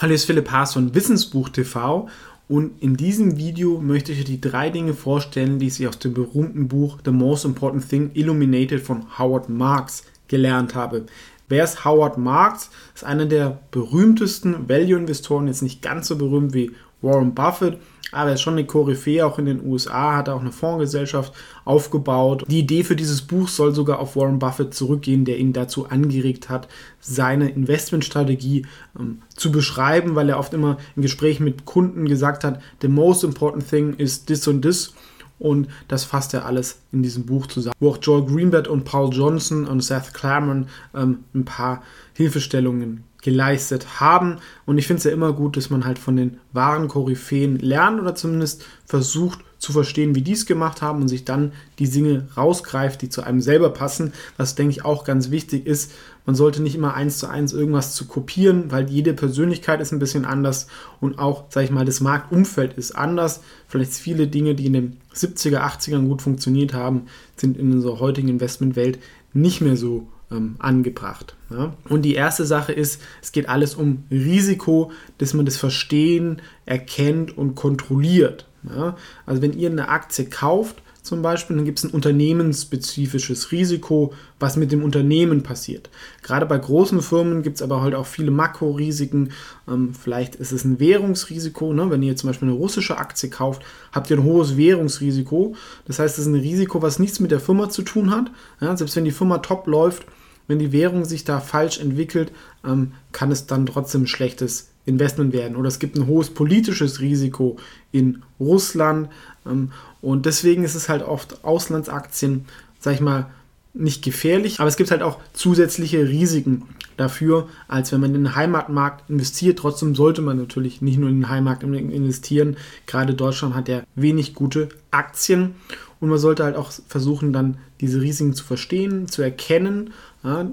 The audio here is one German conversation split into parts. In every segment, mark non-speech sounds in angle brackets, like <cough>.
Hallo, hier ist Philipp Haas von Wissensbuch TV und in diesem Video möchte ich euch die drei Dinge vorstellen, die ich aus dem berühmten Buch The Most Important Thing Illuminated von Howard Marks gelernt habe. Wer ist Howard Marks? Ist einer der berühmtesten Value-Investoren, jetzt nicht ganz so berühmt wie Warren Buffett, aber er ist schon eine Koryphäe, auch in den USA, hat er auch eine Fondsgesellschaft aufgebaut. Die Idee für dieses Buch soll sogar auf Warren Buffett zurückgehen, der ihn dazu angeregt hat, seine Investmentstrategie ähm, zu beschreiben, weil er oft immer in Gesprächen mit Kunden gesagt hat, the most important thing is this und this. Und das fasst er alles in diesem Buch zusammen, wo auch Joel Greenblatt und Paul Johnson und Seth Klarman ähm, ein paar Hilfestellungen geleistet haben. Und ich finde es ja immer gut, dass man halt von den wahren Koryphäen lernt oder zumindest versucht zu verstehen, wie die es gemacht haben und sich dann die Dinge rausgreift, die zu einem selber passen. Was denke ich auch ganz wichtig ist, man sollte nicht immer eins zu eins irgendwas zu kopieren, weil jede Persönlichkeit ist ein bisschen anders und auch, sage ich mal, das Marktumfeld ist anders. Vielleicht viele Dinge, die in den 70er, 80ern gut funktioniert haben, sind in unserer heutigen Investmentwelt nicht mehr so ähm, angebracht. Ja? Und die erste Sache ist, es geht alles um Risiko, dass man das Verstehen, erkennt und kontrolliert. Ja? Also wenn ihr eine Aktie kauft, zum Beispiel, dann gibt es ein unternehmensspezifisches Risiko, was mit dem Unternehmen passiert. Gerade bei großen Firmen gibt es aber halt auch viele Makrorisiken. Ähm, vielleicht ist es ein Währungsrisiko. Ne? Wenn ihr zum Beispiel eine russische Aktie kauft, habt ihr ein hohes Währungsrisiko. Das heißt, es ist ein Risiko, was nichts mit der Firma zu tun hat. Ja? Selbst wenn die Firma top läuft, wenn die Währung sich da falsch entwickelt, ähm, kann es dann trotzdem ein schlechtes Investment werden. Oder es gibt ein hohes politisches Risiko in Russland. Ähm, und deswegen ist es halt oft Auslandsaktien, sag ich mal, nicht gefährlich, aber es gibt halt auch zusätzliche Risiken dafür, als wenn man in den Heimatmarkt investiert. Trotzdem sollte man natürlich nicht nur in den Heimatmarkt investieren. Gerade Deutschland hat ja wenig gute Aktien und man sollte halt auch versuchen, dann diese Risiken zu verstehen, zu erkennen, ja,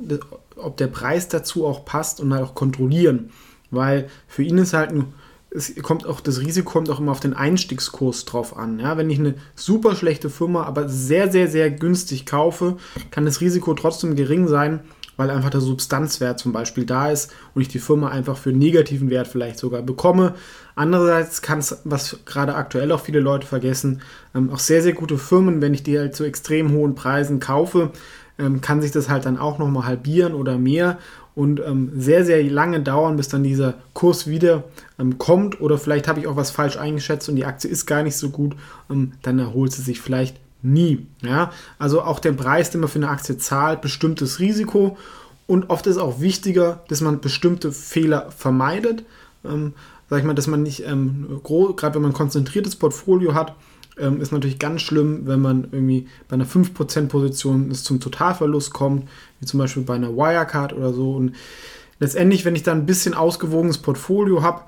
ob der Preis dazu auch passt und halt auch kontrollieren. Weil für ihn ist halt ein es kommt auch, das Risiko kommt auch immer auf den Einstiegskurs drauf an. Ja, wenn ich eine super schlechte Firma, aber sehr, sehr, sehr günstig kaufe, kann das Risiko trotzdem gering sein, weil einfach der Substanzwert zum Beispiel da ist und ich die Firma einfach für einen negativen Wert vielleicht sogar bekomme. Andererseits kann es, was gerade aktuell auch viele Leute vergessen, ähm, auch sehr, sehr gute Firmen, wenn ich die halt zu extrem hohen Preisen kaufe, ähm, kann sich das halt dann auch nochmal halbieren oder mehr und ähm, sehr, sehr lange dauern, bis dann dieser Kurs wieder ähm, kommt. Oder vielleicht habe ich auch was falsch eingeschätzt und die Aktie ist gar nicht so gut, ähm, dann erholt sie sich vielleicht nie. Ja? Also auch der Preis, den man für eine Aktie zahlt, bestimmtes Risiko. Und oft ist auch wichtiger, dass man bestimmte Fehler vermeidet. Ähm, sag ich mal, dass man nicht, ähm, gerade wenn man ein konzentriertes Portfolio hat, ähm, ist natürlich ganz schlimm, wenn man irgendwie bei einer 5% Position es zum Totalverlust kommt, wie zum Beispiel bei einer Wirecard oder so. Und letztendlich, wenn ich da ein bisschen ausgewogenes Portfolio habe,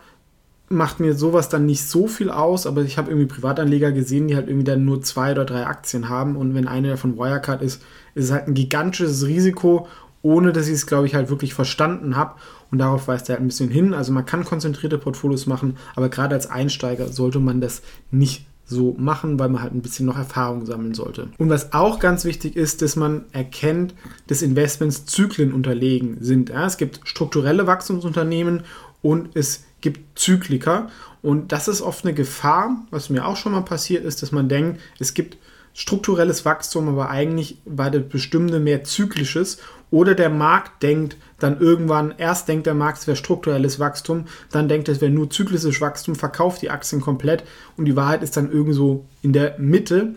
macht mir sowas dann nicht so viel aus, aber ich habe irgendwie Privatanleger gesehen, die halt irgendwie dann nur zwei oder drei Aktien haben und wenn eine davon Wirecard ist, ist es halt ein gigantisches Risiko, ohne dass ich es, glaube ich, halt wirklich verstanden habe und darauf weist er halt ein bisschen hin. Also man kann konzentrierte Portfolios machen, aber gerade als Einsteiger sollte man das nicht so machen, weil man halt ein bisschen noch Erfahrung sammeln sollte. Und was auch ganz wichtig ist, dass man erkennt, dass Investments Zyklen unterlegen sind. Ja, es gibt strukturelle Wachstumsunternehmen und es gibt Zykliker. Und das ist oft eine Gefahr, was mir auch schon mal passiert ist, dass man denkt, es gibt strukturelles Wachstum, aber eigentlich war das Bestimmte mehr zyklisches oder der Markt denkt dann irgendwann, erst denkt der Markt, es wäre strukturelles Wachstum, dann denkt es wäre nur zyklisches Wachstum, verkauft die Aktien komplett und die Wahrheit ist dann irgendwo in der Mitte.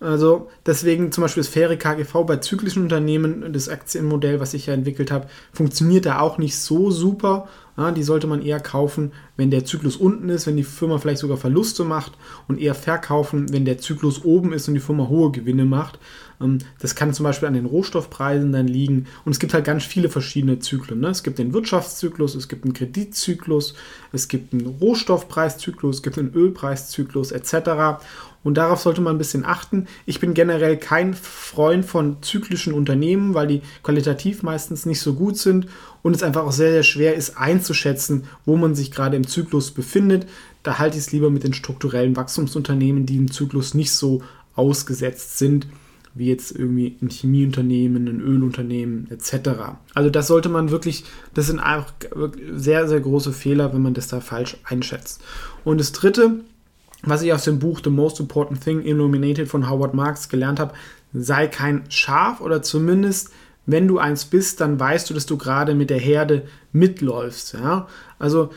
Also deswegen zum Beispiel das faire KGV bei zyklischen Unternehmen, das Aktienmodell, was ich ja entwickelt habe, funktioniert da auch nicht so super. Ja, die sollte man eher kaufen, wenn der Zyklus unten ist, wenn die Firma vielleicht sogar Verluste macht und eher verkaufen, wenn der Zyklus oben ist und die Firma hohe Gewinne macht. Ähm, das kann zum Beispiel an den Rohstoffpreisen dann liegen. Und es gibt halt ganz viele verschiedene Zyklen. Ne? Es gibt den Wirtschaftszyklus, es gibt einen Kreditzyklus, es gibt einen Rohstoffpreiszyklus, es gibt einen Ölpreiszyklus etc. Und darauf sollte man ein bisschen achten. Ich bin generell kein Freund von zyklischen Unternehmen, weil die qualitativ meistens nicht so gut sind und es einfach auch sehr, sehr schwer ist einzuschätzen, wo man sich gerade im Zyklus befindet. Da halte ich es lieber mit den strukturellen Wachstumsunternehmen, die im Zyklus nicht so ausgesetzt sind wie jetzt irgendwie ein Chemieunternehmen, ein Ölunternehmen etc. Also das sollte man wirklich, das sind einfach sehr, sehr große Fehler, wenn man das da falsch einschätzt. Und das Dritte, was ich aus dem Buch The Most Important Thing Illuminated von Howard Marks gelernt habe, sei kein Schaf oder zumindest wenn du eins bist, dann weißt du, dass du gerade mit der Herde mitläufst. Ja? Also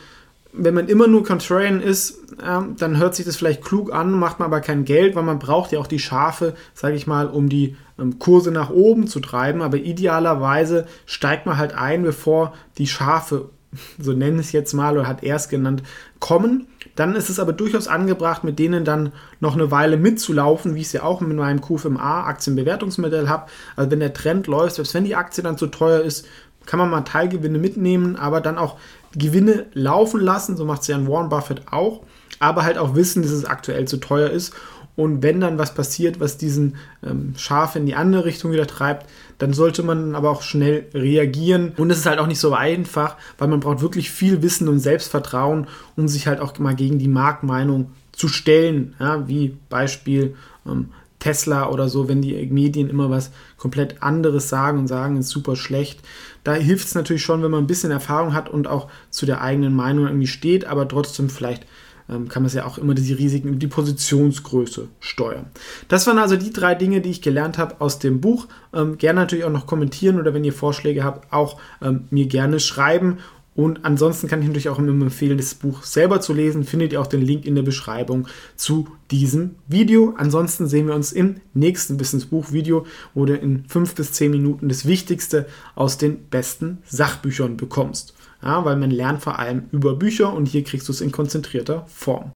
wenn man immer nur Contrarian ist, äh, dann hört sich das vielleicht klug an, macht man aber kein Geld, weil man braucht ja auch die Schafe, sage ich mal, um die ähm, Kurse nach oben zu treiben. Aber idealerweise steigt man halt ein, bevor die Schafe, <laughs> so nennen es jetzt mal oder hat er es genannt, kommen. Dann ist es aber durchaus angebracht, mit denen dann noch eine Weile mitzulaufen, wie ich es ja auch mit meinem QFMA Aktienbewertungsmodell habe. Also wenn der Trend läuft, selbst wenn die Aktie dann zu teuer ist, kann man mal Teilgewinne mitnehmen, aber dann auch Gewinne laufen lassen, so macht es ja ein Warren Buffett auch, aber halt auch wissen, dass es aktuell zu teuer ist. Und wenn dann was passiert, was diesen ähm, Schaf in die andere Richtung wieder treibt, dann sollte man aber auch schnell reagieren. Und es ist halt auch nicht so einfach, weil man braucht wirklich viel Wissen und Selbstvertrauen, um sich halt auch mal gegen die Marktmeinung zu stellen. Ja, wie Beispiel ähm, Tesla oder so, wenn die Medien immer was komplett anderes sagen und sagen, ist super schlecht. Da hilft es natürlich schon, wenn man ein bisschen Erfahrung hat und auch zu der eigenen Meinung irgendwie steht, aber trotzdem vielleicht ähm, kann man es ja auch immer diese Risiken über die Positionsgröße steuern. Das waren also die drei Dinge, die ich gelernt habe aus dem Buch. Ähm, gerne natürlich auch noch kommentieren oder wenn ihr Vorschläge habt, auch ähm, mir gerne schreiben und ansonsten kann ich natürlich auch immer empfehlen, das Buch selber zu lesen. Findet ihr auch den Link in der Beschreibung zu diesem Video. Ansonsten sehen wir uns im nächsten Wissensbuch-Video, wo du in fünf bis zehn Minuten das Wichtigste aus den besten Sachbüchern bekommst. Ja, weil man lernt vor allem über Bücher und hier kriegst du es in konzentrierter Form.